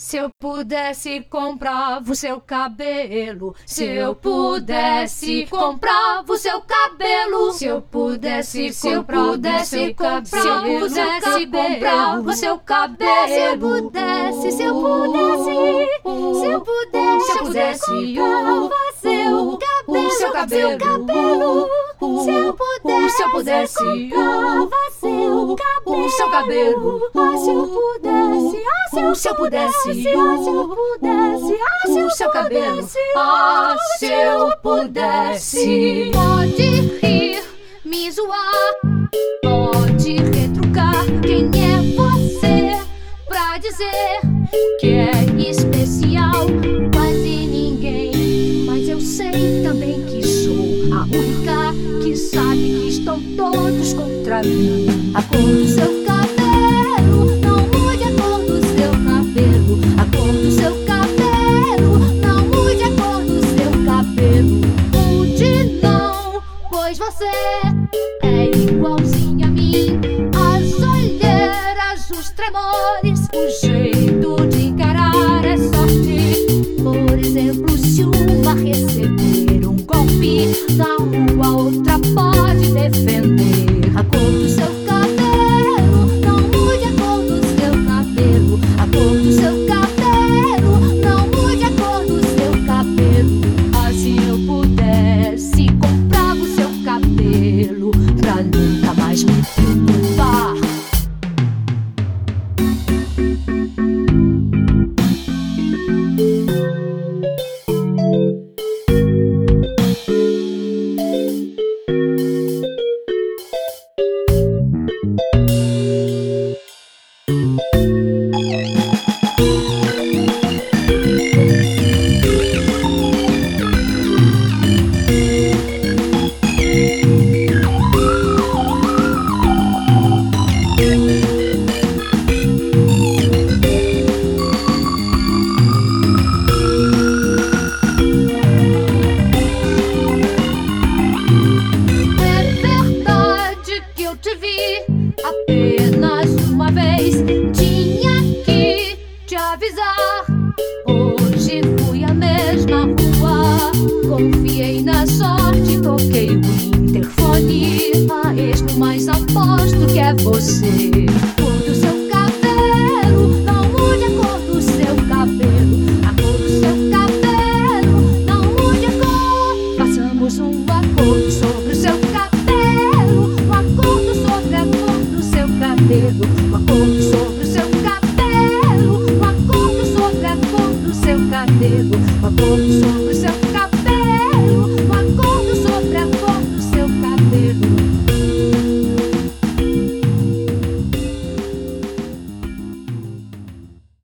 Se eu pudesse comprar o seu cabelo, se eu pudesse comprar o seu cabelo, se eu pudesse comprar o seu cabelo, se eu pudesse comprar o seu cabelo, se eu pudesse, se eu pudesse, se eu pudesse, se eu pudesse comprar seu cabelo, o seu cabelo, se eu pudesse, se eu pudesse seu cabelo, seu cabelo, se eu pudesse, se eu pudesse se eu pudesse, ah, se o seu cabelo, ah, se eu pudesse. Todos contra mim. A cor do seu é igualzinho a mim. As olheiras, os tremores, o jeito de encarar é sorte. Por exemplo, se uma receber um golpe na rua, outra pode defender Confiei na sorte, toquei o interfone. A este, mas aposto que é você. Cor do seu cabelo, não mude a cor do seu cabelo. A cor do seu cabelo, não mude a cor. Façamos um acordo sobre o seu cabelo, um acordo sobre o seu cabelo, um acordo sobre a cor do seu cabelo, um acordo sobre o seu cabelo.